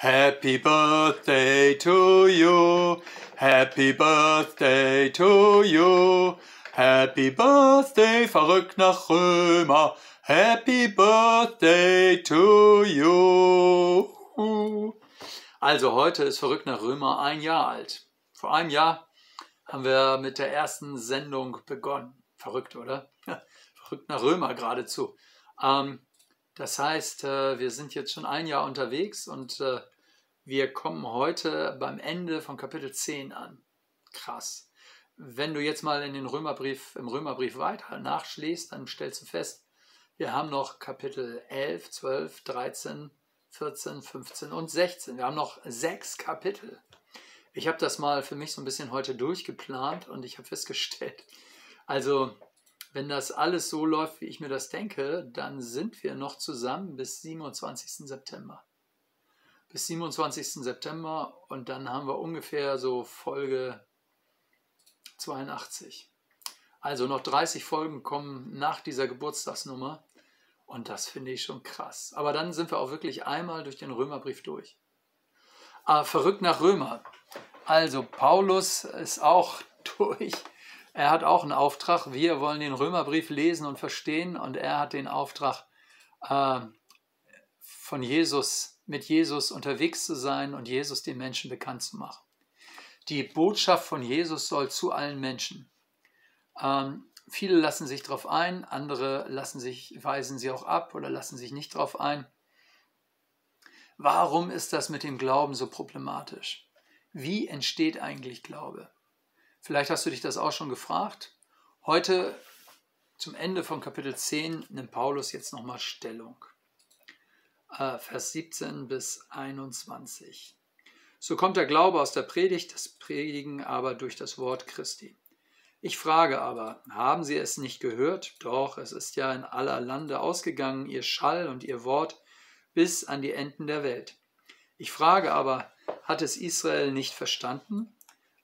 Happy Birthday to you. Happy Birthday to you. Happy Birthday, verrückt nach Römer. Happy Birthday to you. Also heute ist verrückt nach Römer ein Jahr alt. Vor einem Jahr haben wir mit der ersten Sendung begonnen. Verrückt, oder? verrückt nach Römer geradezu. Ähm, das heißt, äh, wir sind jetzt schon ein Jahr unterwegs und äh, wir kommen heute beim Ende von Kapitel 10 an. Krass. Wenn du jetzt mal in den Römerbrief, im Römerbrief weiter nachschlägst, dann stellst du fest, wir haben noch Kapitel 11, 12, 13, 14, 15 und 16. Wir haben noch sechs Kapitel. Ich habe das mal für mich so ein bisschen heute durchgeplant und ich habe festgestellt, also wenn das alles so läuft, wie ich mir das denke, dann sind wir noch zusammen bis 27. September bis 27. September und dann haben wir ungefähr so Folge 82. Also noch 30 Folgen kommen nach dieser Geburtstagsnummer und das finde ich schon krass. Aber dann sind wir auch wirklich einmal durch den Römerbrief durch. Ah, verrückt nach Römer. Also Paulus ist auch durch. Er hat auch einen Auftrag. Wir wollen den Römerbrief lesen und verstehen und er hat den Auftrag äh, von Jesus mit Jesus unterwegs zu sein und Jesus den Menschen bekannt zu machen. Die Botschaft von Jesus soll zu allen Menschen. Ähm, viele lassen sich darauf ein, andere lassen sich, weisen sie auch ab oder lassen sich nicht darauf ein. Warum ist das mit dem Glauben so problematisch? Wie entsteht eigentlich Glaube? Vielleicht hast du dich das auch schon gefragt. Heute zum Ende von Kapitel 10 nimmt Paulus jetzt nochmal Stellung. Äh, Vers 17 bis 21. So kommt der Glaube aus der Predigt, das Predigen aber durch das Wort Christi. Ich frage aber, haben Sie es nicht gehört? Doch, es ist ja in aller Lande ausgegangen, Ihr Schall und Ihr Wort bis an die Enden der Welt. Ich frage aber, hat es Israel nicht verstanden?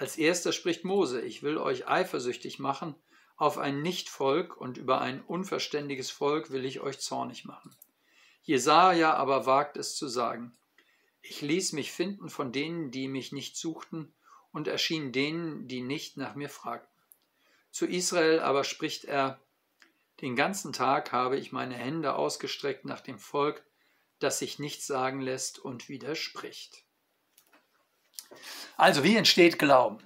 Als erster spricht Mose, ich will euch eifersüchtig machen auf ein Nichtvolk und über ein unverständiges Volk will ich euch zornig machen. Jesaja aber wagt es zu sagen: Ich ließ mich finden von denen, die mich nicht suchten, und erschien denen, die nicht nach mir fragten. Zu Israel aber spricht er: Den ganzen Tag habe ich meine Hände ausgestreckt nach dem Volk, das sich nichts sagen lässt und widerspricht. Also, wie entsteht Glauben?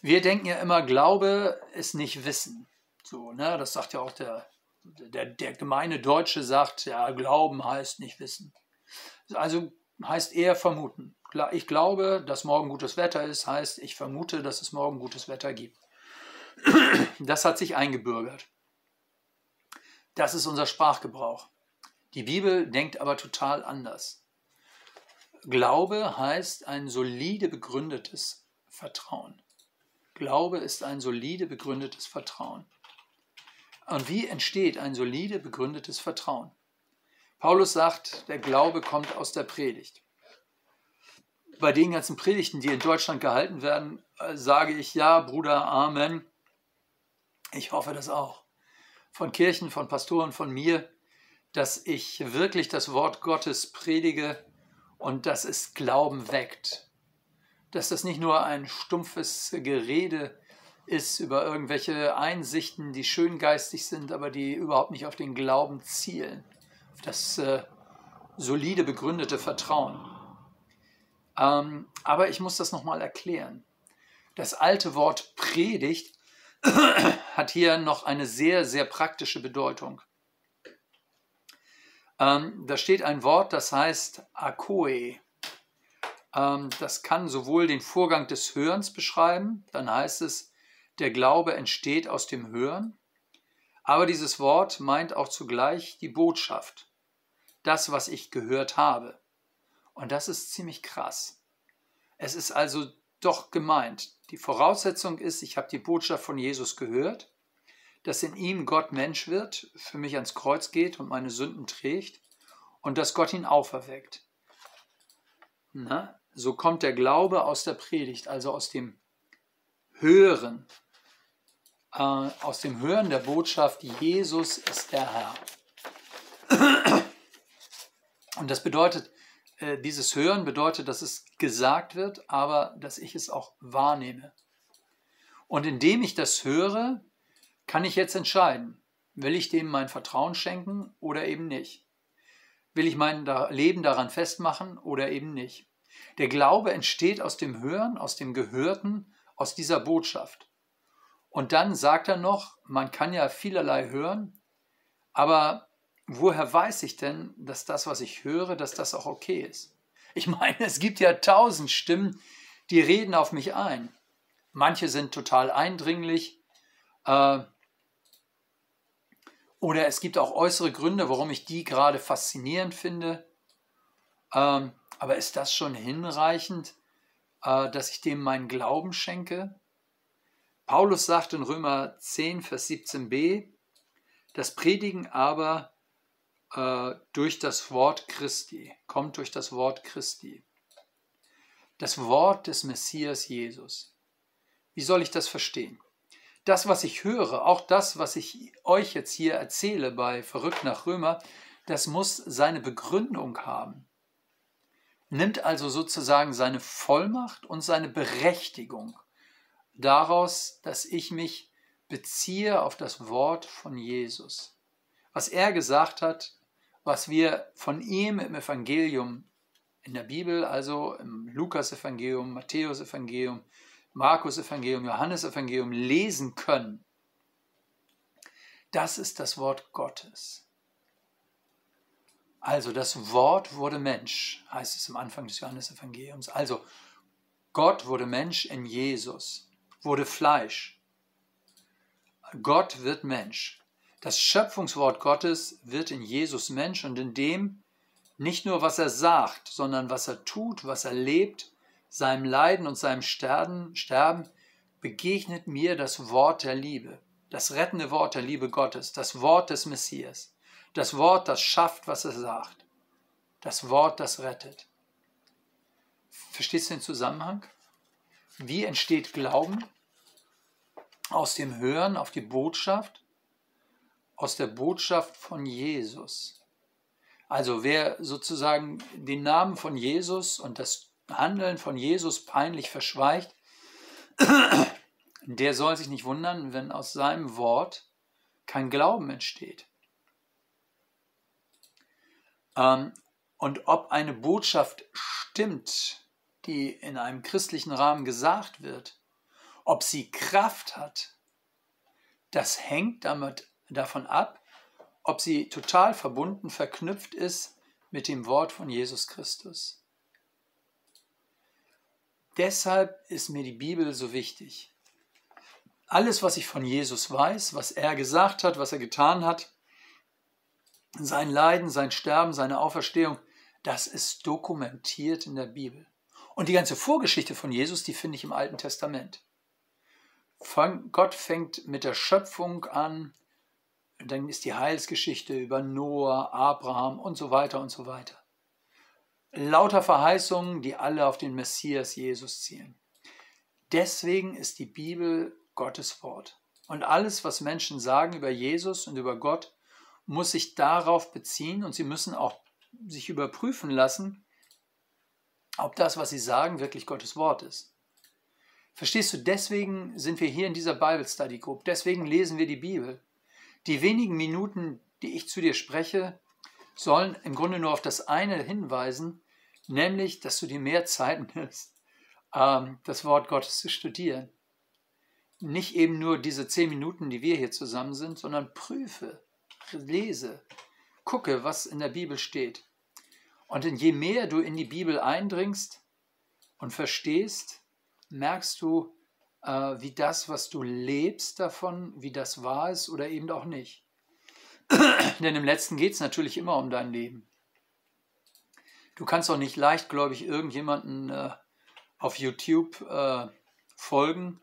Wir denken ja immer, Glaube ist nicht Wissen. So, ne? Das sagt ja auch der der, der gemeine Deutsche sagt, ja, Glauben heißt nicht wissen. Also heißt eher vermuten. Ich glaube, dass morgen gutes Wetter ist, heißt, ich vermute, dass es morgen gutes Wetter gibt. Das hat sich eingebürgert. Das ist unser Sprachgebrauch. Die Bibel denkt aber total anders. Glaube heißt ein solide begründetes Vertrauen. Glaube ist ein solide begründetes Vertrauen. Und wie entsteht ein solide begründetes Vertrauen? Paulus sagt, der Glaube kommt aus der Predigt. Bei den ganzen Predigten, die in Deutschland gehalten werden, äh, sage ich ja, Bruder, Amen. Ich hoffe das auch. Von Kirchen, von Pastoren, von mir, dass ich wirklich das Wort Gottes predige und dass es Glauben weckt. Dass das nicht nur ein stumpfes Gerede ist, über irgendwelche Einsichten, die schön geistig sind, aber die überhaupt nicht auf den Glauben zielen, auf das äh, solide begründete Vertrauen. Ähm, aber ich muss das nochmal erklären. Das alte Wort Predigt hat hier noch eine sehr, sehr praktische Bedeutung. Ähm, da steht ein Wort, das heißt Akoe. Ähm, das kann sowohl den Vorgang des Hörens beschreiben, dann heißt es, der Glaube entsteht aus dem Hören, aber dieses Wort meint auch zugleich die Botschaft, das, was ich gehört habe. Und das ist ziemlich krass. Es ist also doch gemeint. Die Voraussetzung ist, ich habe die Botschaft von Jesus gehört, dass in ihm Gott Mensch wird, für mich ans Kreuz geht und meine Sünden trägt und dass Gott ihn auferweckt. Na, so kommt der Glaube aus der Predigt, also aus dem Hören, äh, aus dem Hören der Botschaft, Jesus ist der Herr. Und das bedeutet, äh, dieses Hören bedeutet, dass es gesagt wird, aber dass ich es auch wahrnehme. Und indem ich das höre, kann ich jetzt entscheiden, will ich dem mein Vertrauen schenken oder eben nicht. Will ich mein Leben daran festmachen oder eben nicht. Der Glaube entsteht aus dem Hören, aus dem Gehörten, aus dieser Botschaft. Und dann sagt er noch, man kann ja vielerlei hören, aber woher weiß ich denn, dass das, was ich höre, dass das auch okay ist? Ich meine, es gibt ja tausend Stimmen, die reden auf mich ein. Manche sind total eindringlich. Äh, oder es gibt auch äußere Gründe, warum ich die gerade faszinierend finde. Ähm, aber ist das schon hinreichend, äh, dass ich dem meinen Glauben schenke? Paulus sagt in Römer 10, Vers 17b, das Predigen aber äh, durch das Wort Christi, kommt durch das Wort Christi. Das Wort des Messias Jesus. Wie soll ich das verstehen? Das, was ich höre, auch das, was ich euch jetzt hier erzähle bei Verrückt nach Römer, das muss seine Begründung haben nimmt also sozusagen seine Vollmacht und seine Berechtigung daraus, dass ich mich beziehe auf das Wort von Jesus. Was er gesagt hat, was wir von ihm im Evangelium in der Bibel, also im Lukas-Evangelium, Matthäus-Evangelium, Markus-Evangelium, Johannes-Evangelium lesen können, das ist das Wort Gottes. Also das Wort wurde Mensch, heißt es am Anfang des Johannesevangeliums. Also Gott wurde Mensch in Jesus, wurde Fleisch. Gott wird Mensch. Das Schöpfungswort Gottes wird in Jesus Mensch und in dem nicht nur, was er sagt, sondern was er tut, was er lebt, seinem Leiden und seinem Sterben, Sterben begegnet mir das Wort der Liebe, das rettende Wort der Liebe Gottes, das Wort des Messias. Das Wort, das schafft, was es sagt. Das Wort, das rettet. Verstehst du den Zusammenhang? Wie entsteht Glauben? Aus dem Hören auf die Botschaft, aus der Botschaft von Jesus. Also wer sozusagen den Namen von Jesus und das Handeln von Jesus peinlich verschweigt, der soll sich nicht wundern, wenn aus seinem Wort kein Glauben entsteht. Ähm, und ob eine Botschaft stimmt, die in einem christlichen Rahmen gesagt wird, ob sie Kraft hat, das hängt damit, davon ab, ob sie total verbunden, verknüpft ist mit dem Wort von Jesus Christus. Deshalb ist mir die Bibel so wichtig. Alles, was ich von Jesus weiß, was er gesagt hat, was er getan hat, sein Leiden, sein Sterben, seine Auferstehung, das ist dokumentiert in der Bibel. Und die ganze Vorgeschichte von Jesus, die finde ich im Alten Testament. Gott fängt mit der Schöpfung an, dann ist die Heilsgeschichte über Noah, Abraham und so weiter und so weiter. Lauter Verheißungen, die alle auf den Messias Jesus zielen. Deswegen ist die Bibel Gottes Wort. Und alles, was Menschen sagen über Jesus und über Gott, muss sich darauf beziehen und sie müssen auch sich überprüfen lassen, ob das, was sie sagen, wirklich Gottes Wort ist. Verstehst du, deswegen sind wir hier in dieser Bible Study Group, deswegen lesen wir die Bibel. Die wenigen Minuten, die ich zu dir spreche, sollen im Grunde nur auf das eine hinweisen, nämlich, dass du dir mehr Zeit nimmst, ähm, das Wort Gottes zu studieren. Nicht eben nur diese zehn Minuten, die wir hier zusammen sind, sondern prüfe, lese, gucke, was in der Bibel steht. Und je mehr du in die Bibel eindringst und verstehst, merkst du, äh, wie das, was du lebst davon, wie das wahr ist oder eben auch nicht. Denn im letzten geht es natürlich immer um dein Leben. Du kannst auch nicht leichtgläubig irgendjemanden äh, auf YouTube äh, folgen,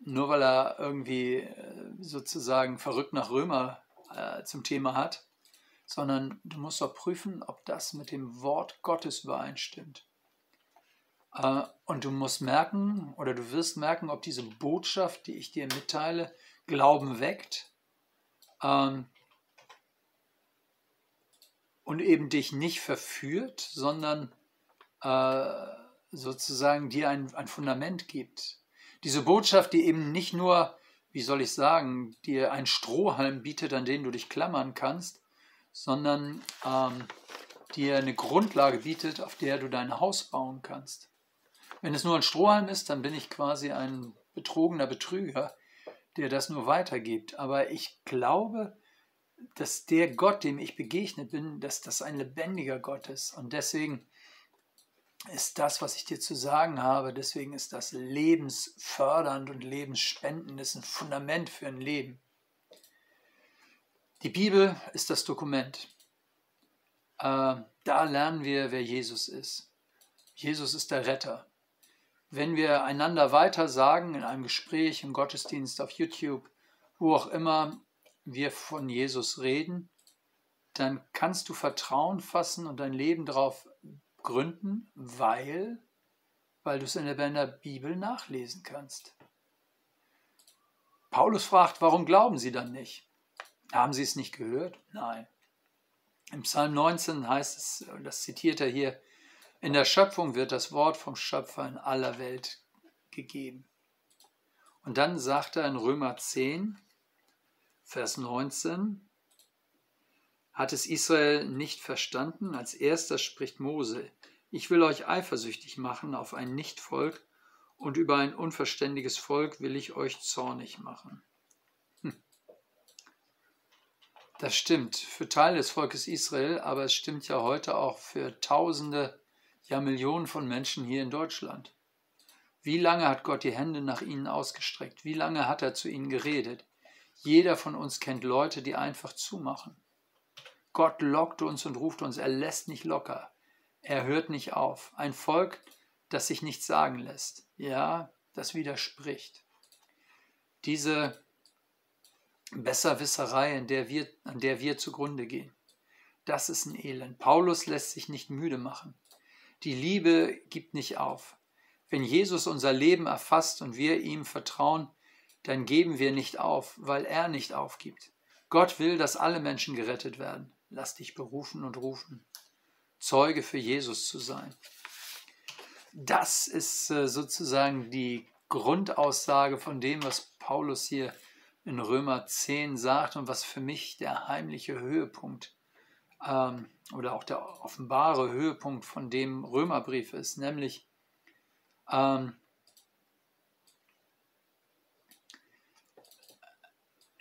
nur weil er irgendwie äh, sozusagen verrückt nach Römer äh, zum Thema hat, sondern du musst auch prüfen, ob das mit dem Wort Gottes übereinstimmt. Äh, und du musst merken oder du wirst merken, ob diese Botschaft, die ich dir mitteile, Glauben weckt. Ähm, und eben dich nicht verführt, sondern äh, sozusagen dir ein, ein Fundament gibt. Diese Botschaft, die eben nicht nur, wie soll ich sagen, dir einen Strohhalm bietet, an den du dich klammern kannst, sondern ähm, dir eine Grundlage bietet, auf der du dein Haus bauen kannst. Wenn es nur ein Strohhalm ist, dann bin ich quasi ein betrogener Betrüger, der das nur weitergibt. Aber ich glaube, dass der Gott, dem ich begegnet bin, dass das ein lebendiger Gott ist. Und deswegen ist das, was ich dir zu sagen habe, deswegen ist das lebensfördernd und lebensspendend, ist ein Fundament für ein Leben. Die Bibel ist das Dokument. Äh, da lernen wir, wer Jesus ist. Jesus ist der Retter. Wenn wir einander weiter sagen in einem Gespräch, im Gottesdienst, auf YouTube, wo auch immer wir von Jesus reden, dann kannst du Vertrauen fassen und dein Leben darauf gründen, weil, weil du es in der Bibel nachlesen kannst. Paulus fragt, warum glauben sie dann nicht? Haben sie es nicht gehört? Nein. Im Psalm 19 heißt es, das zitiert er hier, in der Schöpfung wird das Wort vom Schöpfer in aller Welt gegeben. Und dann sagt er in Römer 10, Vers 19, hat es Israel nicht verstanden? Als erster spricht Mose, ich will euch eifersüchtig machen auf ein Nichtvolk und über ein unverständiges Volk will ich euch zornig machen. Hm. Das stimmt für Teile des Volkes Israel, aber es stimmt ja heute auch für Tausende, ja Millionen von Menschen hier in Deutschland. Wie lange hat Gott die Hände nach ihnen ausgestreckt? Wie lange hat er zu ihnen geredet? Jeder von uns kennt Leute, die einfach zumachen. Gott lockt uns und ruft uns, er lässt nicht locker. Er hört nicht auf. Ein Volk, das sich nichts sagen lässt. Ja, das widerspricht. Diese Besserwisserei, in der wir, an der wir zugrunde gehen, das ist ein Elend. Paulus lässt sich nicht müde machen. Die Liebe gibt nicht auf. Wenn Jesus unser Leben erfasst und wir ihm vertrauen, dann geben wir nicht auf, weil er nicht aufgibt. Gott will, dass alle Menschen gerettet werden lass dich berufen und rufen, Zeuge für Jesus zu sein. Das ist äh, sozusagen die Grundaussage von dem, was Paulus hier in Römer 10 sagt und was für mich der heimliche Höhepunkt ähm, oder auch der offenbare Höhepunkt von dem Römerbrief ist, nämlich ähm,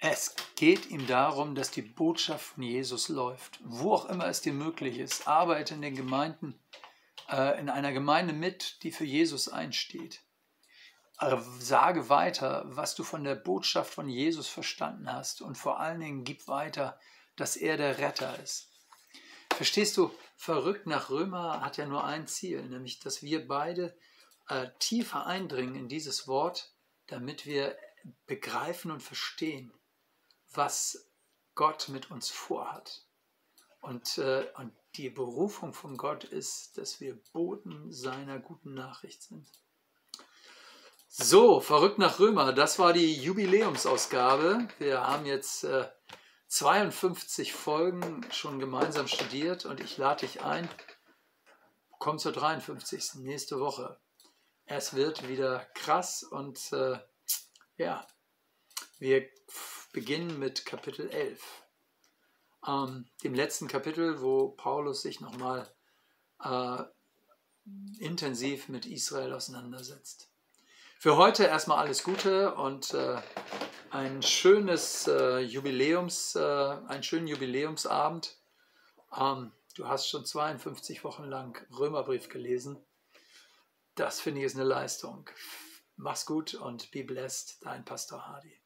Es geht ihm darum, dass die Botschaft von Jesus läuft. Wo auch immer es dir möglich ist, arbeite in den Gemeinden, äh, in einer Gemeinde mit, die für Jesus einsteht. Äh, sage weiter, was du von der Botschaft von Jesus verstanden hast und vor allen Dingen gib weiter, dass er der Retter ist. Verstehst du, verrückt nach Römer hat ja nur ein Ziel, nämlich dass wir beide äh, tiefer eindringen in dieses Wort, damit wir begreifen und verstehen, was Gott mit uns vorhat. Und, äh, und die Berufung von Gott ist, dass wir Boten seiner guten Nachricht sind. So, verrückt nach Römer, das war die Jubiläumsausgabe. Wir haben jetzt äh, 52 Folgen schon gemeinsam studiert und ich lade dich ein. Komm zur 53. nächste Woche. Es wird wieder krass und äh, ja, wir beginnen mit Kapitel 11, ähm, dem letzten Kapitel, wo Paulus sich nochmal äh, intensiv mit Israel auseinandersetzt. Für heute erstmal alles Gute und äh, ein schönes äh, Jubiläums, äh, einen schönen Jubiläumsabend. Ähm, du hast schon 52 Wochen lang Römerbrief gelesen. Das finde ich ist eine Leistung. Mach's gut und be blessed, dein Pastor Hardy.